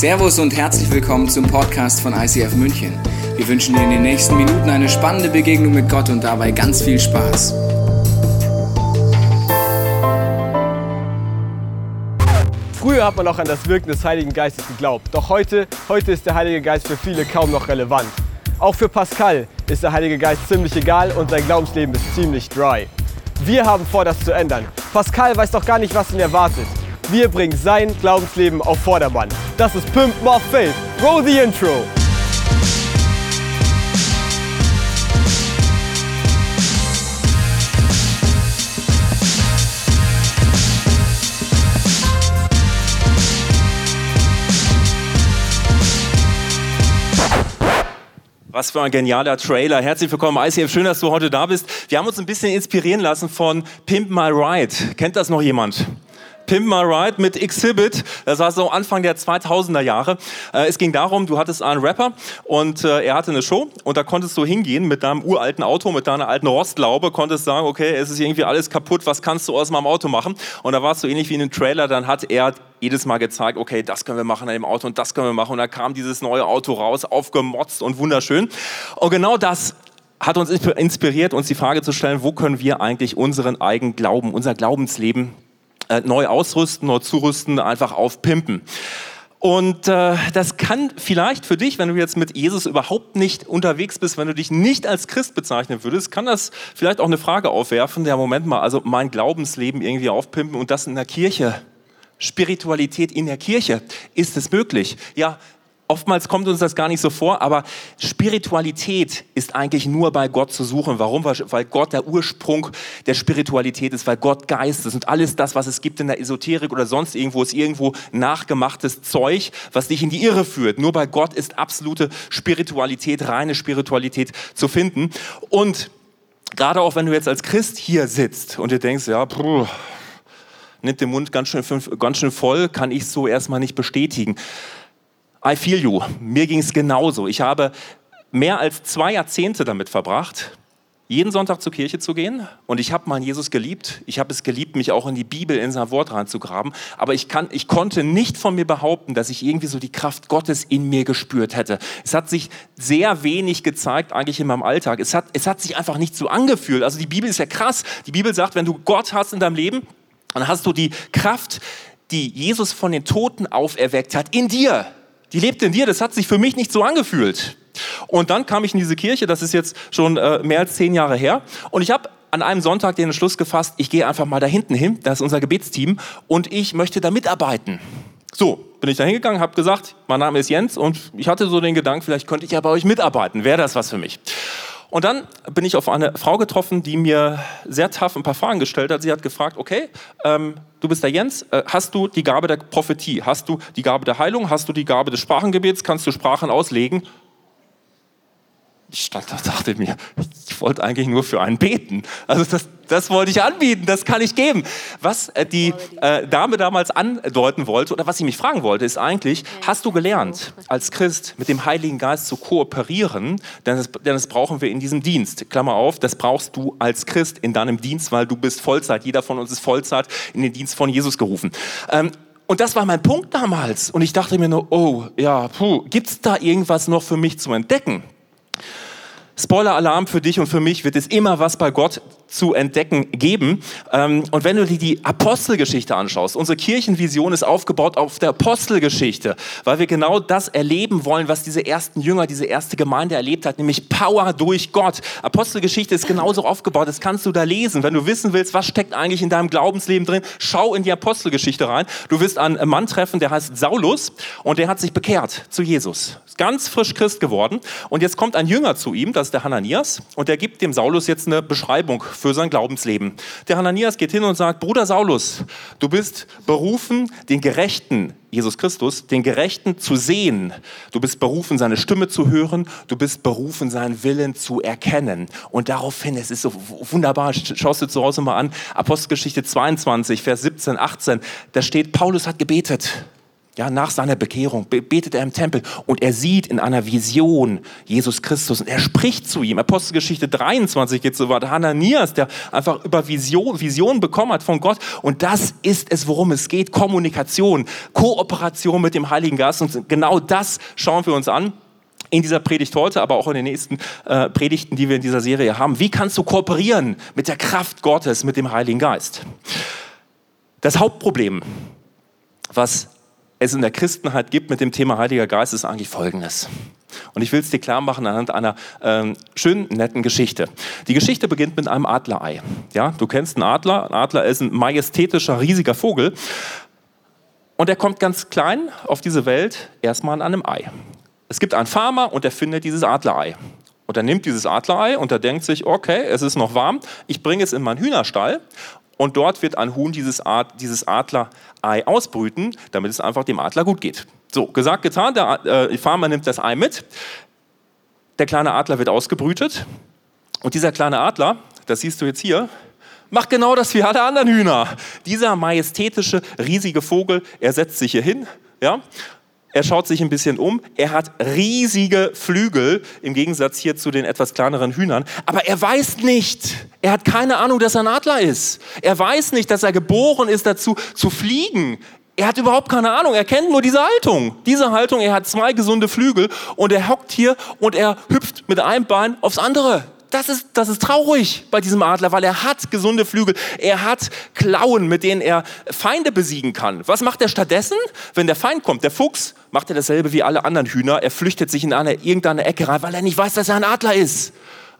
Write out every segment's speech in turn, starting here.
Servus und herzlich willkommen zum Podcast von ICF München. Wir wünschen dir in den nächsten Minuten eine spannende Begegnung mit Gott und dabei ganz viel Spaß. Früher hat man auch an das Wirken des Heiligen Geistes geglaubt. Doch heute, heute ist der Heilige Geist für viele kaum noch relevant. Auch für Pascal ist der Heilige Geist ziemlich egal und sein Glaubensleben ist ziemlich dry. Wir haben vor, das zu ändern. Pascal weiß doch gar nicht, was ihn erwartet. Wir bringen sein Glaubensleben auf Vordermann. Das ist Pimp My Faith. Roll the intro. Was für ein genialer Trailer. Herzlich willkommen, ICF. Schön, dass du heute da bist. Wir haben uns ein bisschen inspirieren lassen von Pimp My Ride. Kennt das noch jemand? Pimp My Ride mit Exhibit. Das war so Anfang der 2000er Jahre. Äh, es ging darum, du hattest einen Rapper und äh, er hatte eine Show und da konntest du hingehen mit deinem uralten Auto, mit deiner alten Rostlaube, konntest sagen, okay, es ist irgendwie alles kaputt, was kannst du aus meinem Auto machen? Und da war es so ähnlich wie in einem Trailer, dann hat er jedes Mal gezeigt, okay, das können wir machen an dem Auto und das können wir machen. Und da kam dieses neue Auto raus, aufgemotzt und wunderschön. Und genau das hat uns inspiriert, uns die Frage zu stellen, wo können wir eigentlich unseren eigenen Glauben, unser Glaubensleben äh, neu ausrüsten, neu zurüsten, einfach aufpimpen. Und äh, das kann vielleicht für dich, wenn du jetzt mit Jesus überhaupt nicht unterwegs bist, wenn du dich nicht als Christ bezeichnen würdest, kann das vielleicht auch eine Frage aufwerfen, der Moment mal, also mein Glaubensleben irgendwie aufpimpen und das in der Kirche. Spiritualität in der Kirche, ist es möglich? Ja, Oftmals kommt uns das gar nicht so vor, aber Spiritualität ist eigentlich nur bei Gott zu suchen. Warum? Weil Gott der Ursprung der Spiritualität ist, weil Gott Geist ist und alles das, was es gibt in der Esoterik oder sonst irgendwo, ist irgendwo nachgemachtes Zeug, was dich in die Irre führt. Nur bei Gott ist absolute Spiritualität, reine Spiritualität zu finden. Und gerade auch wenn du jetzt als Christ hier sitzt und dir denkst, ja, puh, nimmt den Mund ganz schön, ganz schön voll, kann ich so erstmal nicht bestätigen. I feel you. Mir ging es genauso. Ich habe mehr als zwei Jahrzehnte damit verbracht, jeden Sonntag zur Kirche zu gehen. Und ich habe meinen Jesus geliebt. Ich habe es geliebt, mich auch in die Bibel, in sein Wort reinzugraben. Aber ich, kann, ich konnte nicht von mir behaupten, dass ich irgendwie so die Kraft Gottes in mir gespürt hätte. Es hat sich sehr wenig gezeigt eigentlich in meinem Alltag. Es hat, es hat sich einfach nicht so angefühlt. Also die Bibel ist ja krass. Die Bibel sagt, wenn du Gott hast in deinem Leben, dann hast du die Kraft, die Jesus von den Toten auferweckt hat, in dir die lebt in dir, das hat sich für mich nicht so angefühlt. Und dann kam ich in diese Kirche, das ist jetzt schon äh, mehr als zehn Jahre her, und ich habe an einem Sonntag den Entschluss gefasst, ich gehe einfach mal da hinten hin, das ist unser Gebetsteam, und ich möchte da mitarbeiten. So, bin ich da hingegangen, habe gesagt, mein Name ist Jens und ich hatte so den Gedanken, vielleicht könnte ich ja bei euch mitarbeiten, wäre das was für mich. Und dann bin ich auf eine Frau getroffen, die mir sehr tough ein paar Fragen gestellt hat. Sie hat gefragt, okay, ähm, du bist der Jens, äh, hast du die Gabe der Prophetie? Hast du die Gabe der Heilung? Hast du die Gabe des Sprachengebets? Kannst du Sprachen auslegen? Ich stand da dachte mir, ich wollte eigentlich nur für einen beten. Also das, das wollte ich anbieten, das kann ich geben. Was äh, die äh, Dame damals andeuten wollte oder was sie mich fragen wollte, ist eigentlich, hast du gelernt, als Christ mit dem Heiligen Geist zu kooperieren? Denn das, denn das brauchen wir in diesem Dienst. Klammer auf, das brauchst du als Christ in deinem Dienst, weil du bist Vollzeit. Jeder von uns ist Vollzeit in den Dienst von Jesus gerufen. Ähm, und das war mein Punkt damals. Und ich dachte mir nur, oh, ja, puh, gibt's da irgendwas noch für mich zu entdecken? Spoiler-Alarm für dich und für mich wird es immer was bei Gott zu entdecken geben. Ähm, und wenn du dir die Apostelgeschichte anschaust, unsere Kirchenvision ist aufgebaut auf der Apostelgeschichte, weil wir genau das erleben wollen, was diese ersten Jünger, diese erste Gemeinde erlebt hat, nämlich Power durch Gott. Apostelgeschichte ist genauso aufgebaut, das kannst du da lesen. Wenn du wissen willst, was steckt eigentlich in deinem Glaubensleben drin, schau in die Apostelgeschichte rein. Du wirst einen Mann treffen, der heißt Saulus und der hat sich bekehrt zu Jesus. Ganz frisch Christ geworden und jetzt kommt ein Jünger zu ihm, das ist der Hananias und der gibt dem Saulus jetzt eine Beschreibung für sein Glaubensleben. Der Hananias geht hin und sagt, Bruder Saulus, du bist berufen, den Gerechten, Jesus Christus, den Gerechten zu sehen. Du bist berufen, seine Stimme zu hören. Du bist berufen, seinen Willen zu erkennen. Und daraufhin, es ist so wunderbar, schaust du zu Hause mal an, Apostelgeschichte 22, Vers 17, 18, da steht, Paulus hat gebetet. Ja, nach seiner Bekehrung betet er im Tempel und er sieht in einer Vision Jesus Christus und er spricht zu ihm. Apostelgeschichte 23 geht so weit. Hananias, der einfach über Vision, Vision bekommen hat von Gott. Und das ist es, worum es geht. Kommunikation, Kooperation mit dem Heiligen Geist. Und genau das schauen wir uns an in dieser Predigt heute, aber auch in den nächsten äh, Predigten, die wir in dieser Serie haben. Wie kannst du kooperieren mit der Kraft Gottes, mit dem Heiligen Geist? Das Hauptproblem, was es in der Christenheit gibt mit dem Thema Heiliger Geist, ist eigentlich Folgendes. Und ich will es dir klar machen anhand einer ähm, schönen, netten Geschichte. Die Geschichte beginnt mit einem Adlerei. Ja, du kennst einen Adler. Ein Adler ist ein majestätischer, riesiger Vogel. Und er kommt ganz klein auf diese Welt erstmal an einem Ei. Es gibt einen Farmer und der findet dieses Adlerei. Und er nimmt dieses Adlerei und er denkt sich, okay, es ist noch warm, ich bringe es in meinen Hühnerstall und dort wird ein Huhn dieses, Ad, dieses Adlerei ausbrüten, damit es einfach dem Adler gut geht. So, gesagt, getan, der äh, Farmer nimmt das Ei mit, der kleine Adler wird ausgebrütet und dieser kleine Adler, das siehst du jetzt hier, macht genau das wie alle anderen Hühner. Dieser majestätische, riesige Vogel, er setzt sich hier hin, ja, er schaut sich ein bisschen um. Er hat riesige Flügel, im Gegensatz hier zu den etwas kleineren Hühnern. Aber er weiß nicht, er hat keine Ahnung, dass er ein Adler ist. Er weiß nicht, dass er geboren ist dazu, zu fliegen. Er hat überhaupt keine Ahnung. Er kennt nur diese Haltung. Diese Haltung, er hat zwei gesunde Flügel und er hockt hier und er hüpft mit einem Bein aufs andere. Das ist, das ist traurig bei diesem Adler, weil er hat gesunde Flügel. Er hat Klauen, mit denen er Feinde besiegen kann. Was macht er stattdessen? Wenn der Feind kommt, der Fuchs, macht er dasselbe wie alle anderen Hühner. Er flüchtet sich in eine, irgendeine Ecke rein, weil er nicht weiß, dass er ein Adler ist.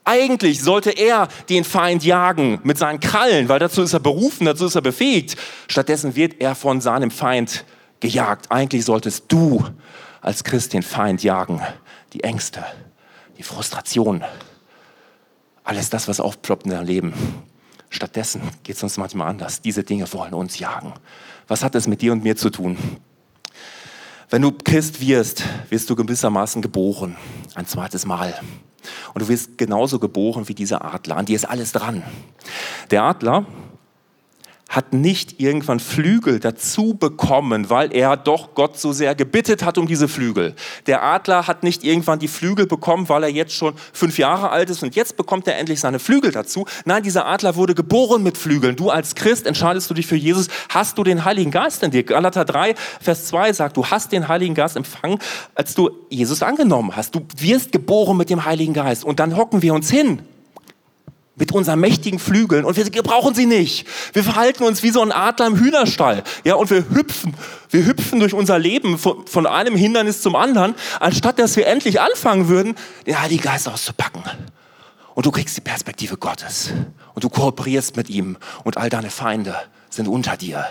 Eigentlich sollte er den Feind jagen mit seinen Krallen, weil dazu ist er berufen, dazu ist er befähigt. Stattdessen wird er von seinem Feind gejagt. Eigentlich solltest du als Christ den Feind jagen. Die Ängste, die Frustration, alles das, was aufploppt in deinem Leben. Stattdessen geht es uns manchmal anders. Diese Dinge wollen uns jagen. Was hat es mit dir und mir zu tun? Wenn du Christ wirst, wirst du gewissermaßen geboren. Ein zweites Mal. Und du wirst genauso geboren wie dieser Adler. An dir ist alles dran. Der Adler hat nicht irgendwann Flügel dazu bekommen, weil er doch Gott so sehr gebittet hat um diese Flügel. Der Adler hat nicht irgendwann die Flügel bekommen, weil er jetzt schon fünf Jahre alt ist und jetzt bekommt er endlich seine Flügel dazu. Nein, dieser Adler wurde geboren mit Flügeln. Du als Christ entscheidest du dich für Jesus, hast du den Heiligen Geist in dir. Galater 3, Vers 2 sagt, du hast den Heiligen Geist empfangen, als du Jesus angenommen hast. Du wirst geboren mit dem Heiligen Geist. Und dann hocken wir uns hin mit unseren mächtigen Flügeln und wir brauchen sie nicht. Wir verhalten uns wie so ein Adler im Hühnerstall. Ja, und wir hüpfen, wir hüpfen durch unser Leben von, von einem Hindernis zum anderen, anstatt dass wir endlich anfangen würden, den Heiligen Geist auszupacken. Und du kriegst die Perspektive Gottes und du kooperierst mit ihm und all deine Feinde sind unter dir.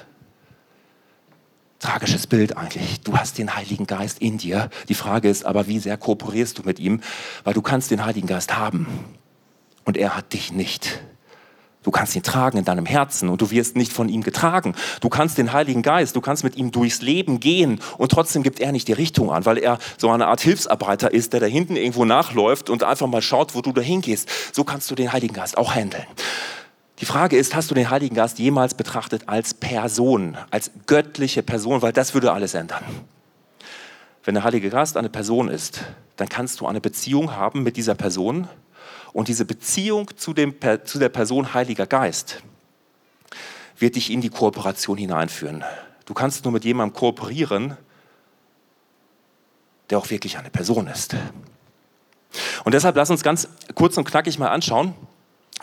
Tragisches Bild eigentlich. Du hast den Heiligen Geist in dir. Die Frage ist aber, wie sehr kooperierst du mit ihm? Weil du kannst den Heiligen Geist haben und er hat dich nicht. Du kannst ihn tragen in deinem Herzen und du wirst nicht von ihm getragen. Du kannst den Heiligen Geist, du kannst mit ihm durchs Leben gehen und trotzdem gibt er nicht die Richtung an, weil er so eine Art Hilfsarbeiter ist, der da hinten irgendwo nachläuft und einfach mal schaut, wo du da hingehst. So kannst du den Heiligen Geist auch handeln. Die Frage ist, hast du den Heiligen Geist jemals betrachtet als Person, als göttliche Person, weil das würde alles ändern. Wenn der Heilige Geist eine Person ist, dann kannst du eine Beziehung haben mit dieser Person und diese Beziehung zu, dem, zu der Person Heiliger Geist wird dich in die Kooperation hineinführen. Du kannst nur mit jemandem kooperieren, der auch wirklich eine Person ist. Und deshalb lass uns ganz kurz und knackig mal anschauen,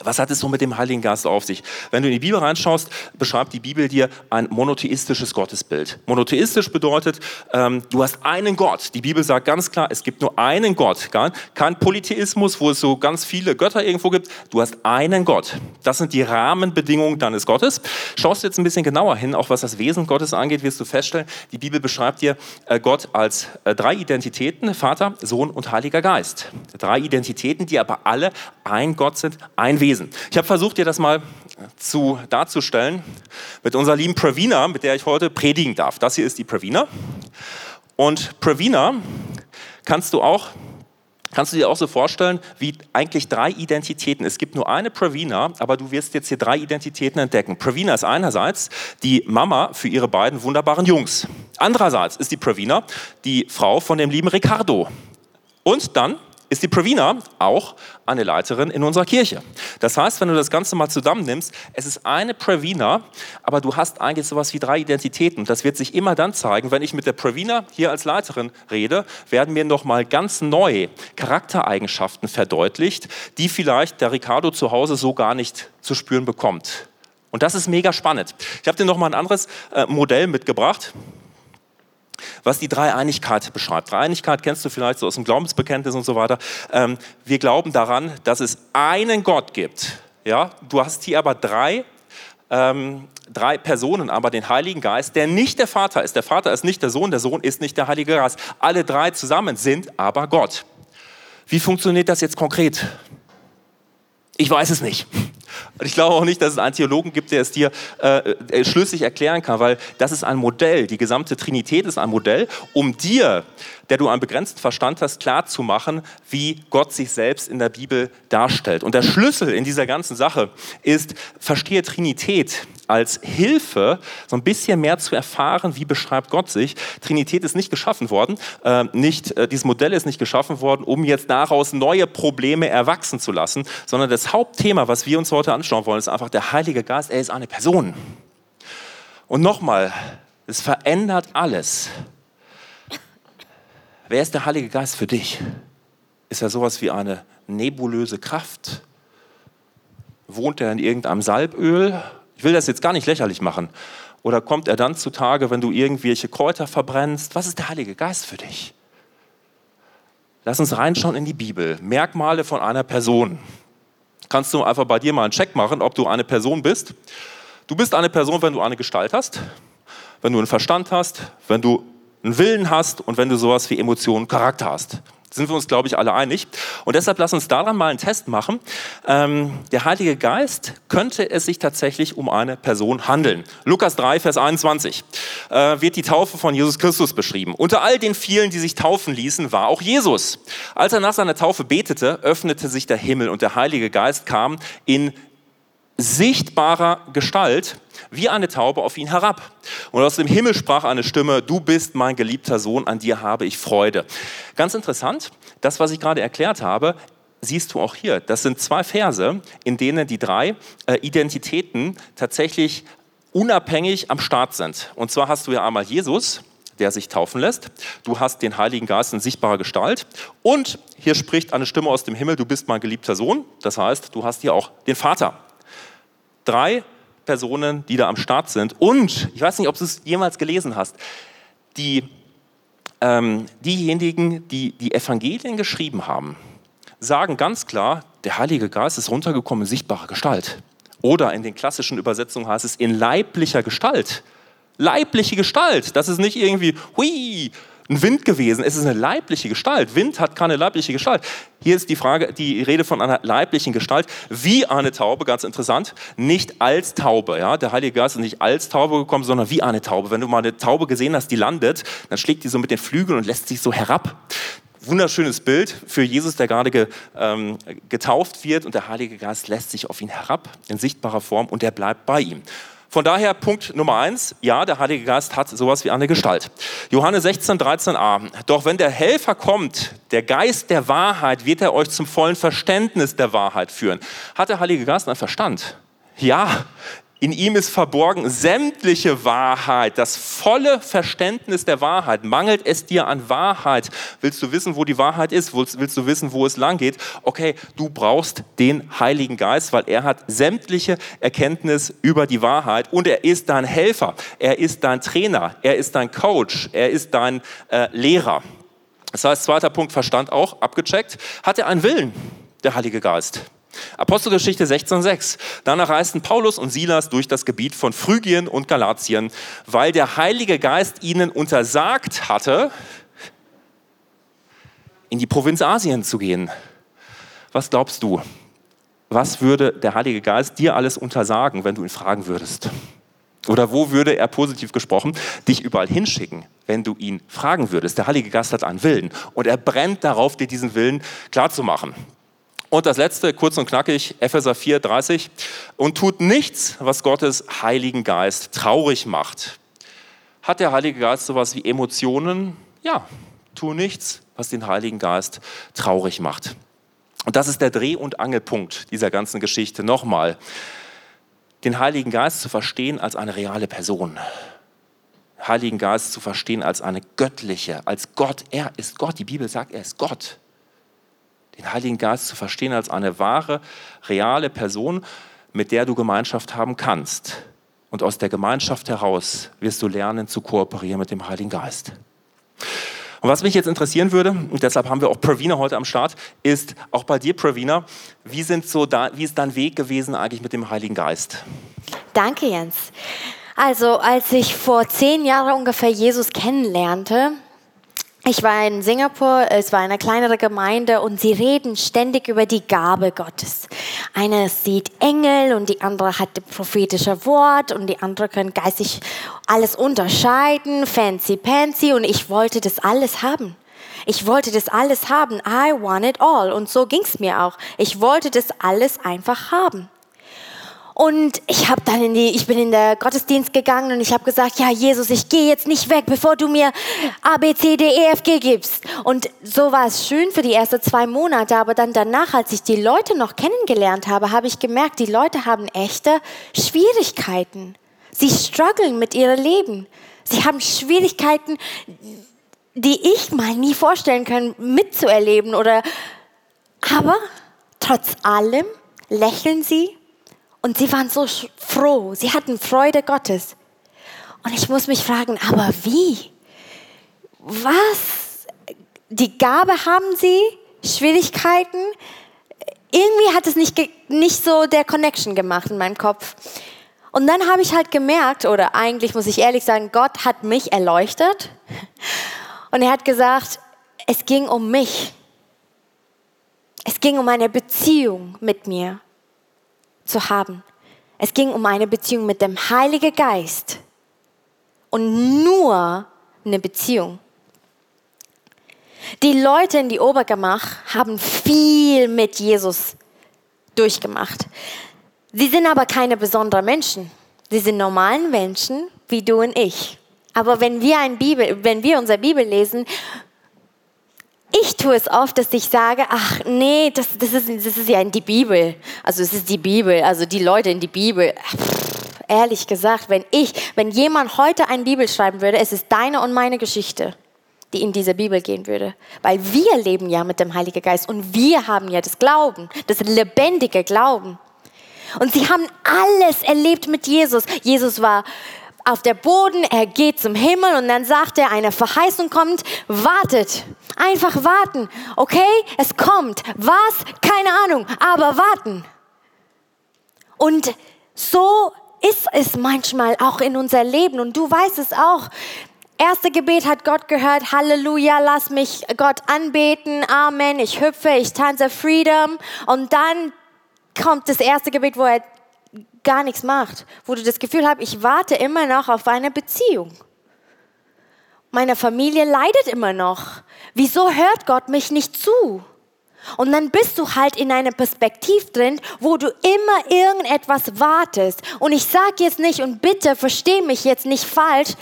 was hat es so mit dem Heiligen Geist auf sich? Wenn du in die Bibel reinschaust, beschreibt die Bibel dir ein monotheistisches Gottesbild. Monotheistisch bedeutet, ähm, du hast einen Gott. Die Bibel sagt ganz klar, es gibt nur einen Gott. Kein Polytheismus, wo es so ganz viele Götter irgendwo gibt. Du hast einen Gott. Das sind die Rahmenbedingungen deines Gottes. Schaust du jetzt ein bisschen genauer hin, auch was das Wesen Gottes angeht, wirst du feststellen, die Bibel beschreibt dir äh, Gott als äh, drei Identitäten, Vater, Sohn und Heiliger Geist. Drei Identitäten, die aber alle ein Gott sind, ein Wesen. Wesen. Ich habe versucht, dir das mal zu, darzustellen mit unserer lieben Pravina, mit der ich heute predigen darf. Das hier ist die Pravina. Und Pravina kannst du auch Kannst du dir auch so vorstellen, wie eigentlich drei Identitäten. Es gibt nur eine Pravina, aber du wirst jetzt hier drei Identitäten entdecken. Pravina ist einerseits die Mama für ihre beiden wunderbaren Jungs. Andererseits ist die Pravina die Frau von dem lieben Ricardo. Und dann ist die Pravina auch eine Leiterin in unserer Kirche. Das heißt, wenn du das Ganze mal zusammennimmst, es ist eine Pravina, aber du hast eigentlich sowas wie drei Identitäten. Das wird sich immer dann zeigen, wenn ich mit der Pravina hier als Leiterin rede, werden mir nochmal ganz neue Charaktereigenschaften verdeutlicht, die vielleicht der Ricardo zu Hause so gar nicht zu spüren bekommt. Und das ist mega spannend. Ich habe dir nochmal ein anderes äh, Modell mitgebracht was die Dreieinigkeit beschreibt. Dreieinigkeit kennst du vielleicht so aus dem Glaubensbekenntnis und so weiter. Ähm, wir glauben daran, dass es einen Gott gibt. Ja, du hast hier aber drei, ähm, drei Personen, aber den Heiligen Geist, der nicht der Vater ist. Der Vater ist nicht der Sohn, der Sohn ist nicht der Heilige Geist. Alle drei zusammen sind aber Gott. Wie funktioniert das jetzt konkret? Ich weiß es nicht. Und ich glaube auch nicht, dass es einen Theologen gibt, der es dir äh, äh, schlüssig erklären kann, weil das ist ein Modell. Die gesamte Trinität ist ein Modell, um dir, der du einen begrenzten Verstand hast, klarzumachen, wie Gott sich selbst in der Bibel darstellt. Und der Schlüssel in dieser ganzen Sache ist, verstehe Trinität als Hilfe, so ein bisschen mehr zu erfahren, wie beschreibt Gott sich. Trinität ist nicht geschaffen worden, äh, nicht, äh, dieses Modell ist nicht geschaffen worden, um jetzt daraus neue Probleme erwachsen zu lassen, sondern das Hauptthema, was wir uns heute anschauen wollen, ist einfach der Heilige Geist. Er ist eine Person. Und nochmal, es verändert alles. Wer ist der Heilige Geist für dich? Ist er sowas wie eine nebulöse Kraft? Wohnt er in irgendeinem Salböl? Ich will das jetzt gar nicht lächerlich machen. Oder kommt er dann zutage, wenn du irgendwelche Kräuter verbrennst? Was ist der Heilige Geist für dich? Lass uns reinschauen in die Bibel. Merkmale von einer Person. Kannst du einfach bei dir mal einen Check machen, ob du eine Person bist. Du bist eine Person, wenn du eine Gestalt hast, wenn du einen Verstand hast, wenn du einen Willen hast und wenn du sowas wie Emotionen, Charakter hast sind wir uns, glaube ich, alle einig. Und deshalb lass uns daran mal einen Test machen. Ähm, der Heilige Geist könnte es sich tatsächlich um eine Person handeln. Lukas 3, Vers 21 äh, wird die Taufe von Jesus Christus beschrieben. Unter all den vielen, die sich taufen ließen, war auch Jesus. Als er nach seiner Taufe betete, öffnete sich der Himmel und der Heilige Geist kam in sichtbarer Gestalt wie eine Taube auf ihn herab. Und aus dem Himmel sprach eine Stimme, du bist mein geliebter Sohn, an dir habe ich Freude. Ganz interessant, das, was ich gerade erklärt habe, siehst du auch hier. Das sind zwei Verse, in denen die drei äh, Identitäten tatsächlich unabhängig am Start sind. Und zwar hast du ja einmal Jesus, der sich taufen lässt. Du hast den Heiligen Geist in sichtbarer Gestalt. Und hier spricht eine Stimme aus dem Himmel, du bist mein geliebter Sohn. Das heißt, du hast hier auch den Vater drei Personen, die da am Start sind. Und, ich weiß nicht, ob du es jemals gelesen hast, die, ähm, diejenigen, die die Evangelien geschrieben haben, sagen ganz klar, der Heilige Geist ist runtergekommen in sichtbarer Gestalt. Oder in den klassischen Übersetzungen heißt es in leiblicher Gestalt. Leibliche Gestalt. Das ist nicht irgendwie, hui, ein Wind gewesen. Es ist eine leibliche Gestalt. Wind hat keine leibliche Gestalt. Hier ist die Frage, die Rede von einer leiblichen Gestalt, wie eine Taube, ganz interessant, nicht als Taube. Ja? Der Heilige Geist ist nicht als Taube gekommen, sondern wie eine Taube. Wenn du mal eine Taube gesehen hast, die landet, dann schlägt die so mit den Flügeln und lässt sich so herab. Wunderschönes Bild für Jesus, der gerade ge, ähm, getauft wird und der Heilige Geist lässt sich auf ihn herab in sichtbarer Form und er bleibt bei ihm. Von daher Punkt Nummer eins, ja, der Heilige Geist hat sowas wie eine Gestalt. Johannes 16, 13a. Doch wenn der Helfer kommt, der Geist der Wahrheit, wird er euch zum vollen Verständnis der Wahrheit führen. Hat der Heilige Geist einen Verstand? Ja, in ihm ist verborgen sämtliche Wahrheit, das volle Verständnis der Wahrheit. Mangelt es dir an Wahrheit? Willst du wissen, wo die Wahrheit ist? Willst, du wissen, wo es lang geht? Okay, du brauchst den Heiligen Geist, weil er hat sämtliche Erkenntnis über die Wahrheit und er ist dein Helfer, er ist dein Trainer, er ist dein Coach, er ist dein äh, Lehrer. Das heißt, zweiter Punkt, Verstand auch, abgecheckt. Hat er einen Willen, der Heilige Geist? Apostelgeschichte 16,6. Danach reisten Paulus und Silas durch das Gebiet von Phrygien und Galatien, weil der Heilige Geist ihnen untersagt hatte, in die Provinz Asien zu gehen. Was glaubst du? Was würde der Heilige Geist dir alles untersagen, wenn du ihn fragen würdest? Oder wo würde er positiv gesprochen dich überall hinschicken, wenn du ihn fragen würdest? Der Heilige Geist hat einen Willen und er brennt darauf, dir diesen Willen klarzumachen. Und das letzte, kurz und knackig, Epheser 4, 30. Und tut nichts, was Gottes Heiligen Geist traurig macht. Hat der Heilige Geist sowas wie Emotionen? Ja, tu nichts, was den Heiligen Geist traurig macht. Und das ist der Dreh- und Angelpunkt dieser ganzen Geschichte. Nochmal, den Heiligen Geist zu verstehen als eine reale Person. Heiligen Geist zu verstehen als eine göttliche, als Gott. Er ist Gott. Die Bibel sagt, er ist Gott. Den Heiligen Geist zu verstehen als eine wahre, reale Person, mit der du Gemeinschaft haben kannst. Und aus der Gemeinschaft heraus wirst du lernen zu kooperieren mit dem Heiligen Geist. Und was mich jetzt interessieren würde, und deshalb haben wir auch Pravina heute am Start, ist auch bei dir, Pravina, wie, sind so da, wie ist dein Weg gewesen eigentlich mit dem Heiligen Geist? Danke, Jens. Also, als ich vor zehn Jahren ungefähr Jesus kennenlernte, ich war in Singapur, es war eine kleinere Gemeinde und sie reden ständig über die Gabe Gottes. Eine sieht Engel und die andere hat das prophetische Wort und die andere können geistig alles unterscheiden, fancy pancy und ich wollte das alles haben. Ich wollte das alles haben. I want it all. Und so ging es mir auch. Ich wollte das alles einfach haben. Und ich habe dann in die, ich bin in der Gottesdienst gegangen und ich habe gesagt, ja Jesus, ich gehe jetzt nicht weg, bevor du mir A, B, C, D, E, F, G gibst. Und so war es schön für die ersten zwei Monate, aber dann danach, als ich die Leute noch kennengelernt habe, habe ich gemerkt, die Leute haben echte Schwierigkeiten. Sie strugglen mit ihrem Leben. Sie haben Schwierigkeiten, die ich mal nie vorstellen kann, mitzuerleben oder, aber trotz allem lächeln sie und sie waren so froh, sie hatten Freude Gottes. Und ich muss mich fragen, aber wie? Was? Die Gabe haben sie, Schwierigkeiten? Irgendwie hat es nicht, nicht so der Connection gemacht in meinem Kopf. Und dann habe ich halt gemerkt, oder eigentlich muss ich ehrlich sagen, Gott hat mich erleuchtet. Und er hat gesagt, es ging um mich. Es ging um eine Beziehung mit mir zu haben. Es ging um eine Beziehung mit dem Heiligen Geist und nur eine Beziehung. Die Leute in die Obergemach haben viel mit Jesus durchgemacht. Sie sind aber keine besonderen Menschen. Sie sind normalen Menschen wie du und ich. Aber wenn wir, ein Bibel, wenn wir unsere Bibel lesen, ich tue es oft, dass ich sage, ach nee, das, das, ist, das ist ja in die Bibel. Also es ist die Bibel, also die Leute in die Bibel. Pff, ehrlich gesagt, wenn ich, wenn jemand heute eine Bibel schreiben würde, es ist deine und meine Geschichte, die in diese Bibel gehen würde. Weil wir leben ja mit dem Heiligen Geist und wir haben ja das Glauben, das lebendige Glauben. Und sie haben alles erlebt mit Jesus. Jesus war auf der Boden, er geht zum Himmel und dann sagt er, eine Verheißung kommt, wartet. Einfach warten. Okay, es kommt. Was? Keine Ahnung, aber warten. Und so ist es manchmal auch in unser Leben und du weißt es auch. Erste Gebet hat Gott gehört, Halleluja, lass mich Gott anbeten, Amen, ich hüpfe, ich tanze Freedom. Und dann kommt das erste Gebet, wo er gar nichts macht, wo du das Gefühl hast, ich warte immer noch auf eine Beziehung. Meine Familie leidet immer noch. Wieso hört Gott mich nicht zu? Und dann bist du halt in einer Perspektiv drin, wo du immer irgendetwas wartest. Und ich sage jetzt nicht, und bitte versteh mich jetzt nicht falsch,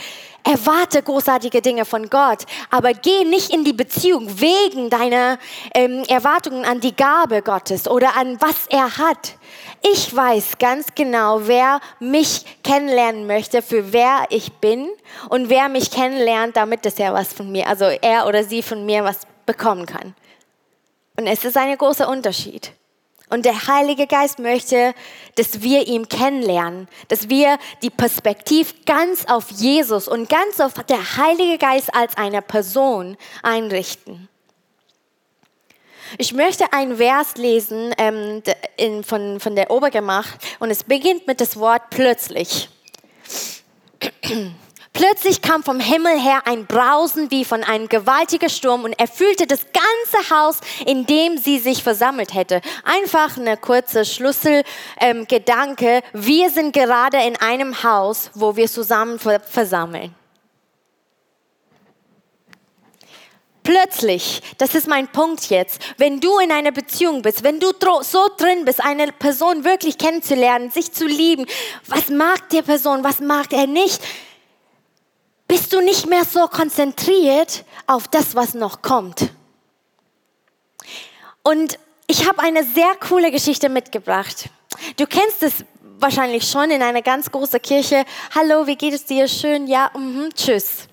erwarte großartige Dinge von Gott, aber geh nicht in die Beziehung wegen deiner ähm, Erwartungen an die Gabe Gottes oder an was er hat. Ich weiß ganz genau, wer mich kennenlernen möchte, für wer ich bin und wer mich kennenlernt, damit dass er was von mir, also er oder sie von mir was bekommen kann. Und es ist ein großer Unterschied. Und der Heilige Geist möchte, dass wir ihn kennenlernen, dass wir die Perspektive ganz auf Jesus und ganz auf der Heilige Geist als eine Person einrichten. Ich möchte ein Vers lesen ähm, in, von, von der Obergemacht und es beginnt mit das Wort plötzlich. Plötzlich kam vom Himmel her ein Brausen wie von einem gewaltigen Sturm und erfüllte das ganze Haus, in dem sie sich versammelt hätte. Einfach eine kurze Schlüsselgedanke. Ähm, wir sind gerade in einem Haus, wo wir zusammen versammeln. Plötzlich, das ist mein Punkt jetzt, wenn du in einer Beziehung bist, wenn du so drin bist, eine Person wirklich kennenzulernen, sich zu lieben, was mag die Person, was mag er nicht, bist du nicht mehr so konzentriert auf das, was noch kommt. Und ich habe eine sehr coole Geschichte mitgebracht. Du kennst es wahrscheinlich schon in einer ganz großen Kirche. Hallo, wie geht es dir? Schön, ja, mh, tschüss.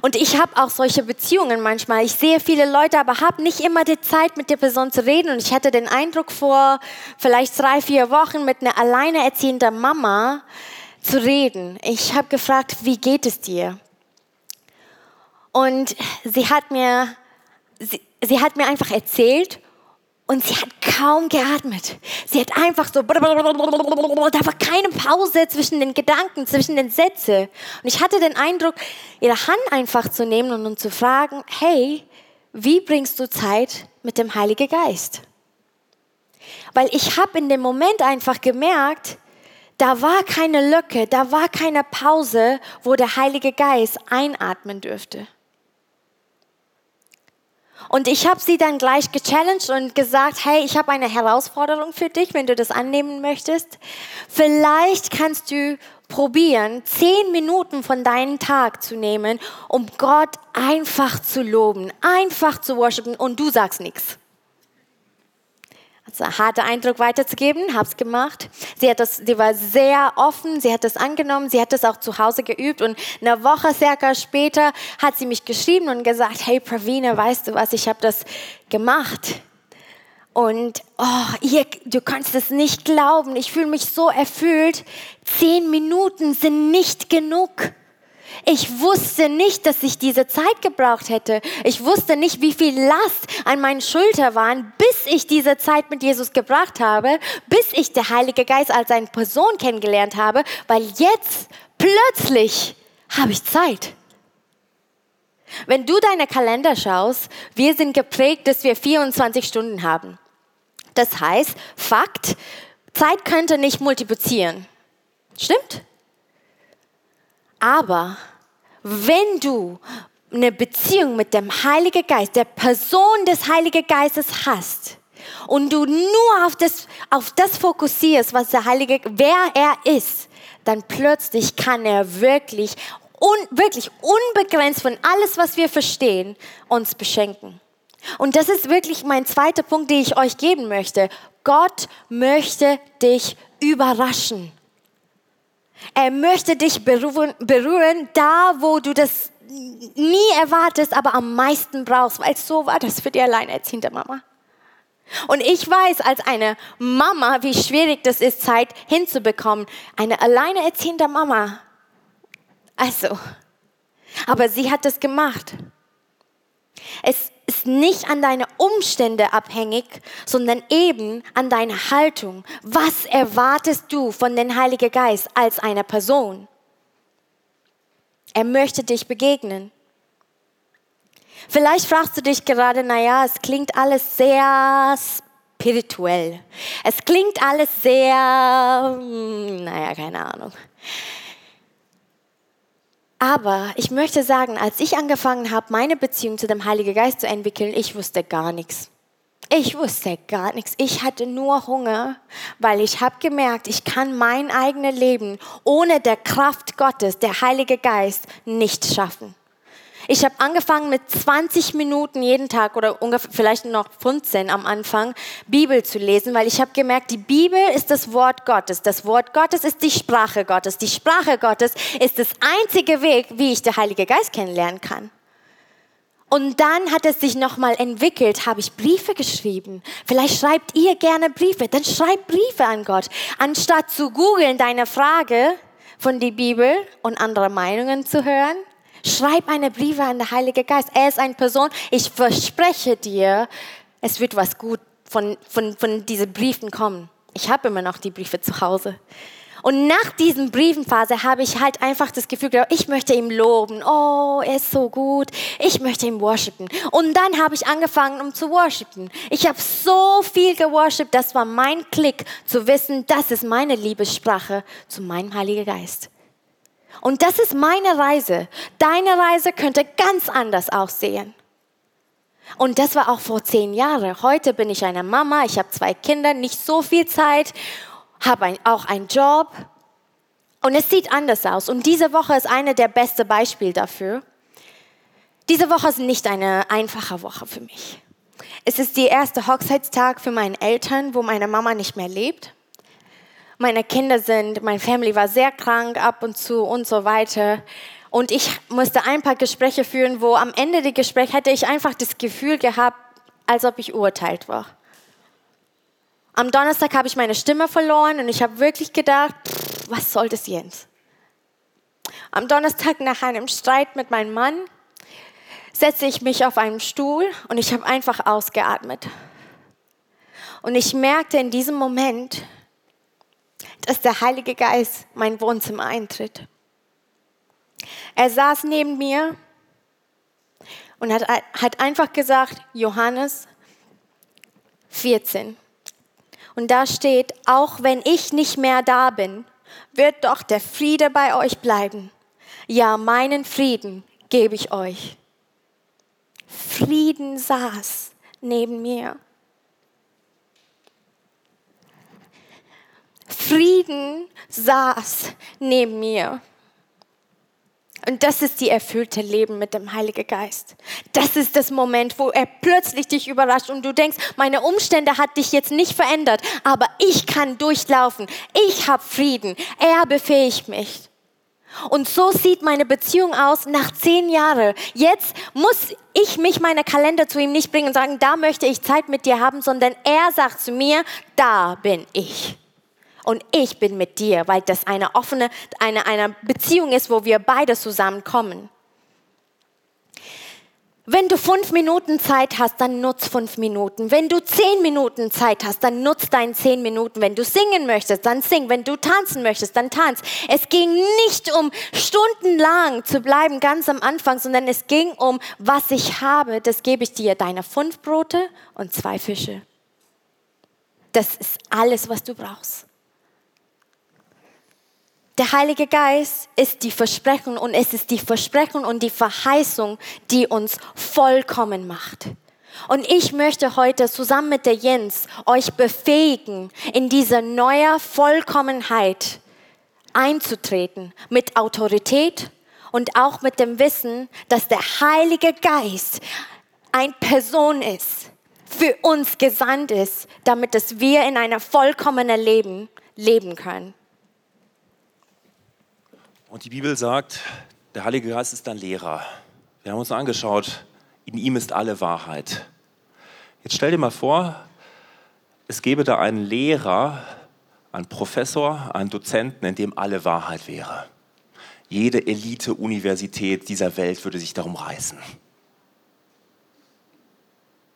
Und ich habe auch solche Beziehungen manchmal. Ich sehe viele Leute, aber habe nicht immer die Zeit, mit der Person zu reden. Und ich hatte den Eindruck vor vielleicht drei, vier Wochen mit einer alleinerziehenden Mama zu reden. Ich habe gefragt, wie geht es dir? Und sie hat mir, sie, sie hat mir einfach erzählt, und sie hat kaum geatmet. Sie hat einfach so, da war keine Pause zwischen den Gedanken, zwischen den Sätzen. Und ich hatte den Eindruck, ihre Hand einfach zu nehmen und zu fragen, hey, wie bringst du Zeit mit dem Heiligen Geist? Weil ich habe in dem Moment einfach gemerkt, da war keine Lücke, da war keine Pause, wo der Heilige Geist einatmen dürfte. Und ich habe sie dann gleich gechallenged und gesagt, hey, ich habe eine Herausforderung für dich, wenn du das annehmen möchtest. Vielleicht kannst du probieren, zehn Minuten von deinem Tag zu nehmen, um Gott einfach zu loben, einfach zu worshipen und du sagst nichts harter Eindruck weiterzugeben, habe es gemacht. Sie, hat das, sie war sehr offen, sie hat das angenommen, sie hat das auch zu Hause geübt und eine Woche circa später hat sie mich geschrieben und gesagt, hey Pravina, weißt du was, ich habe das gemacht. Und oh, ihr, du kannst es nicht glauben, ich fühle mich so erfüllt. Zehn Minuten sind nicht genug. Ich wusste nicht, dass ich diese Zeit gebraucht hätte. Ich wusste nicht, wie viel Last an meinen Schultern waren, bis ich diese Zeit mit Jesus gebracht habe, bis ich der Heilige Geist als eine Person kennengelernt habe, weil jetzt plötzlich habe ich Zeit. Wenn du deine Kalender schaust, wir sind geprägt, dass wir 24 Stunden haben. Das heißt, Fakt, Zeit könnte nicht multiplizieren. Stimmt? Aber wenn du eine Beziehung mit dem Heiligen Geist, der Person des Heiligen Geistes hast und du nur auf das, auf das fokussierst, was der Heilige, wer er ist, dann plötzlich kann er wirklich, un, wirklich unbegrenzt von alles, was wir verstehen, uns beschenken. Und das ist wirklich mein zweiter Punkt, den ich euch geben möchte. Gott möchte dich überraschen. Er möchte dich berühren, berühren, da wo du das nie erwartest, aber am meisten brauchst, weil so war das für die alleinerziehende Mama. Und ich weiß als eine Mama, wie schwierig das ist, Zeit hinzubekommen. Eine alleinerziehende Mama. Also, aber sie hat das gemacht. Es ist nicht an deine Umstände abhängig, sondern eben an deine Haltung. Was erwartest du von dem Heiligen Geist als einer Person? Er möchte dich begegnen. Vielleicht fragst du dich gerade, naja, es klingt alles sehr spirituell. Es klingt alles sehr, hm, naja, keine Ahnung. Aber ich möchte sagen, als ich angefangen habe, meine Beziehung zu dem Heiligen Geist zu entwickeln, ich wusste gar nichts. Ich wusste gar nichts. Ich hatte nur Hunger, weil ich habe gemerkt, ich kann mein eigenes Leben ohne der Kraft Gottes, der Heilige Geist, nicht schaffen. Ich habe angefangen mit 20 Minuten jeden Tag oder ungefähr vielleicht noch 15 am Anfang Bibel zu lesen, weil ich habe gemerkt, die Bibel ist das Wort Gottes. Das Wort Gottes ist die Sprache Gottes. Die Sprache Gottes ist das einzige Weg, wie ich den Heiligen Geist kennenlernen kann. Und dann hat es sich nochmal entwickelt, habe ich Briefe geschrieben. Vielleicht schreibt ihr gerne Briefe, dann schreibt Briefe an Gott. Anstatt zu googeln deine Frage von der Bibel und andere Meinungen zu hören, Schreib eine Briefe an den Heiligen Geist. Er ist eine Person. Ich verspreche dir, es wird was gut von, von, von diesen Briefen kommen. Ich habe immer noch die Briefe zu Hause. Und nach diesen Briefenphase habe ich halt einfach das Gefühl gehabt, ich möchte ihm loben. Oh, er ist so gut. Ich möchte ihn worshipen. Und dann habe ich angefangen, um zu worshipen. Ich habe so viel geworshipped. Das war mein Klick, zu wissen, das ist meine Liebessprache zu meinem Heiligen Geist. Und das ist meine Reise. Deine Reise könnte ganz anders aussehen. Und das war auch vor zehn Jahren. Heute bin ich eine Mama, ich habe zwei Kinder, nicht so viel Zeit habe ein, auch einen Job und es sieht anders aus. Und diese Woche ist eine der besten Beispiele dafür. Diese Woche ist nicht eine einfache Woche für mich. Es ist der erste Hochzeitstag für meine Eltern, wo meine Mama nicht mehr lebt. Meine Kinder sind, meine Family war sehr krank ab und zu und so weiter. Und ich musste ein paar Gespräche führen, wo am Ende des Gesprächs hätte ich einfach das Gefühl gehabt, als ob ich urteilt war. Am Donnerstag habe ich meine Stimme verloren und ich habe wirklich gedacht, pff, was soll das jetzt? Am Donnerstag nach einem Streit mit meinem Mann setze ich mich auf einen Stuhl und ich habe einfach ausgeatmet. Und ich merkte in diesem Moment, dass der Heilige Geist mein Wohnzimmer eintritt. Er saß neben mir und hat, hat einfach gesagt, Johannes 14, und da steht, auch wenn ich nicht mehr da bin, wird doch der Friede bei euch bleiben. Ja, meinen Frieden gebe ich euch. Frieden saß neben mir. Frieden saß neben mir. Und das ist die erfüllte Leben mit dem Heiligen Geist. Das ist das Moment, wo er plötzlich dich überrascht und du denkst, meine Umstände hat dich jetzt nicht verändert, aber ich kann durchlaufen. Ich habe Frieden. Er befähigt mich. Und so sieht meine Beziehung aus nach zehn Jahren. Jetzt muss ich mich meine Kalender zu ihm nicht bringen und sagen, da möchte ich Zeit mit dir haben, sondern er sagt zu mir, da bin ich und ich bin mit dir, weil das eine offene, eine, eine Beziehung ist, wo wir beide zusammenkommen. Wenn du fünf Minuten Zeit hast, dann nutz fünf Minuten. Wenn du zehn Minuten Zeit hast, dann nutz deine zehn Minuten. Wenn du singen möchtest, dann sing. Wenn du tanzen möchtest, dann tanz. Es ging nicht um stundenlang zu bleiben, ganz am Anfang, sondern es ging um, was ich habe, das gebe ich dir. Deine fünf Brote und zwei Fische. Das ist alles, was du brauchst. Der Heilige Geist ist die Versprechung und es ist die Versprechung und die Verheißung, die uns vollkommen macht. Und ich möchte heute zusammen mit der Jens euch befähigen, in diese neue Vollkommenheit einzutreten, mit Autorität und auch mit dem Wissen, dass der Heilige Geist eine Person ist, für uns gesandt ist, damit dass wir in einer vollkommenen Leben leben können. Und die Bibel sagt, der Heilige Geist ist ein Lehrer. Wir haben uns angeschaut, in ihm ist alle Wahrheit. Jetzt stell dir mal vor, es gäbe da einen Lehrer, einen Professor, einen Dozenten, in dem alle Wahrheit wäre. Jede Elite-Universität dieser Welt würde sich darum reißen.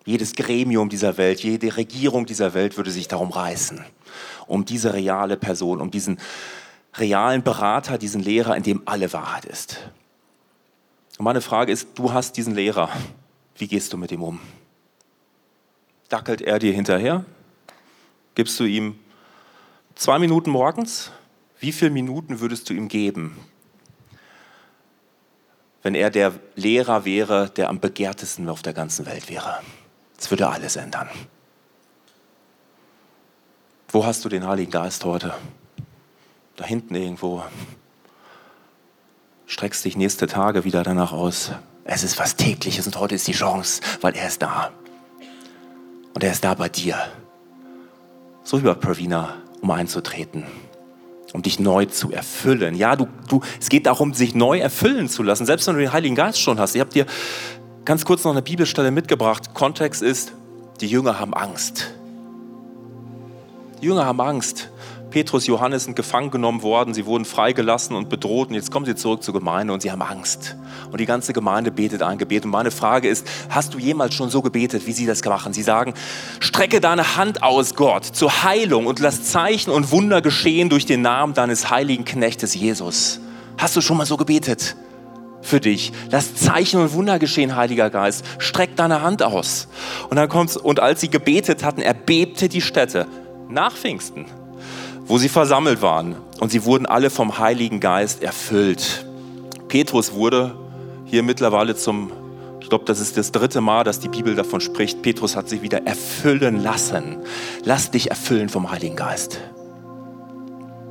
Jedes Gremium dieser Welt, jede Regierung dieser Welt würde sich darum reißen, um diese reale Person, um diesen realen Berater, diesen Lehrer, in dem alle Wahrheit ist. Und meine Frage ist, du hast diesen Lehrer, wie gehst du mit ihm um? Dackelt er dir hinterher? Gibst du ihm zwei Minuten morgens? Wie viele Minuten würdest du ihm geben, wenn er der Lehrer wäre, der am begehrtesten auf der ganzen Welt wäre? Das würde alles ändern. Wo hast du den Heiligen Geist heute? Da hinten irgendwo. Streckst dich nächste Tage wieder danach aus. Es ist was tägliches und heute ist die Chance, weil er ist da. Und er ist da bei dir. So wie bei Pravina, um einzutreten, um dich neu zu erfüllen. Ja, du, du, es geht darum, sich neu erfüllen zu lassen, selbst wenn du den Heiligen Geist schon hast. Ich habe dir ganz kurz noch eine Bibelstelle mitgebracht. Kontext ist, die Jünger haben Angst. Die Jünger haben Angst Petrus, Johannes sind gefangen genommen worden, sie wurden freigelassen und bedroht und jetzt kommen sie zurück zur Gemeinde und sie haben Angst. Und die ganze Gemeinde betet ein Gebet. Und meine Frage ist, hast du jemals schon so gebetet, wie sie das machen? Sie sagen, strecke deine Hand aus, Gott, zur Heilung und lass Zeichen und Wunder geschehen durch den Namen deines heiligen Knechtes Jesus. Hast du schon mal so gebetet? für dich. Lass Zeichen und Wunder geschehen, Heiliger Geist. Streck deine Hand aus. Und dann kommt's, und als sie gebetet hatten, erbebte die Stätte nach Pfingsten wo sie versammelt waren. Und sie wurden alle vom Heiligen Geist erfüllt. Petrus wurde hier mittlerweile zum, ich glaube, das ist das dritte Mal, dass die Bibel davon spricht, Petrus hat sich wieder erfüllen lassen. Lass dich erfüllen vom Heiligen Geist.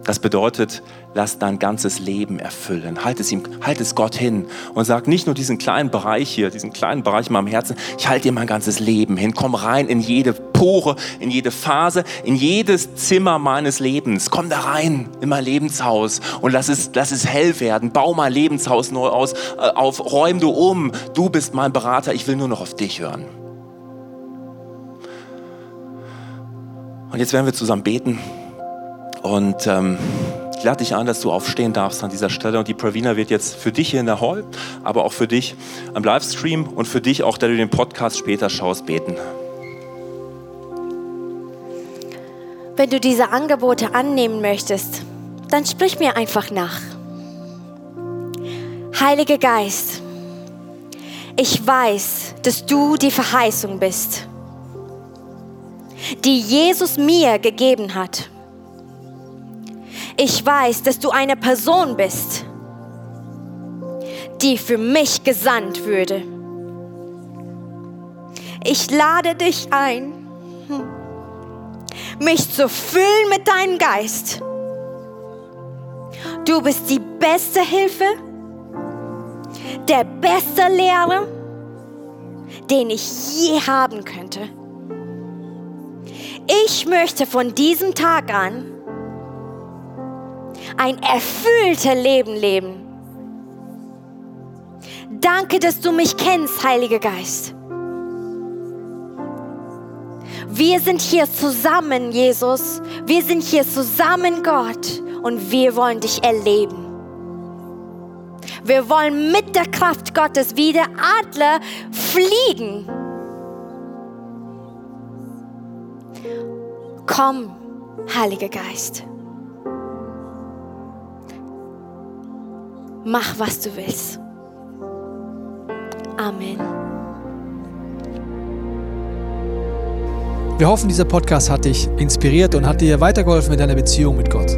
Das bedeutet, lass dein ganzes Leben erfüllen. Halt es ihm, halt es Gott hin und sag nicht nur diesen kleinen Bereich hier, diesen kleinen Bereich in meinem Herzen, ich halte dir mein ganzes Leben hin. Komm rein in jede Pore, in jede Phase, in jedes Zimmer meines Lebens. Komm da rein in mein Lebenshaus und lass es, lass es hell werden. Bau mein Lebenshaus neu aus, äh, auf, räum du um. Du bist mein Berater, ich will nur noch auf dich hören. Und jetzt werden wir zusammen beten. Und ähm, ich lade dich ein, dass du aufstehen darfst an dieser Stelle. Und die Pravina wird jetzt für dich hier in der Hall, aber auch für dich am Livestream und für dich auch, der du den Podcast später schaust, beten. Wenn du diese Angebote annehmen möchtest, dann sprich mir einfach nach. Heiliger Geist, ich weiß, dass du die Verheißung bist, die Jesus mir gegeben hat ich weiß, dass du eine Person bist, die für mich gesandt würde. Ich lade dich ein, mich zu füllen mit deinem Geist. Du bist die beste Hilfe, der beste Lehrer, den ich je haben könnte. Ich möchte von diesem Tag an ein erfülltes Leben leben. Danke, dass du mich kennst, Heiliger Geist. Wir sind hier zusammen, Jesus. Wir sind hier zusammen, Gott. Und wir wollen dich erleben. Wir wollen mit der Kraft Gottes wie der Adler fliegen. Komm, Heiliger Geist. Mach, was du willst. Amen. Wir hoffen, dieser Podcast hat dich inspiriert und hat dir weitergeholfen in deiner Beziehung mit Gott.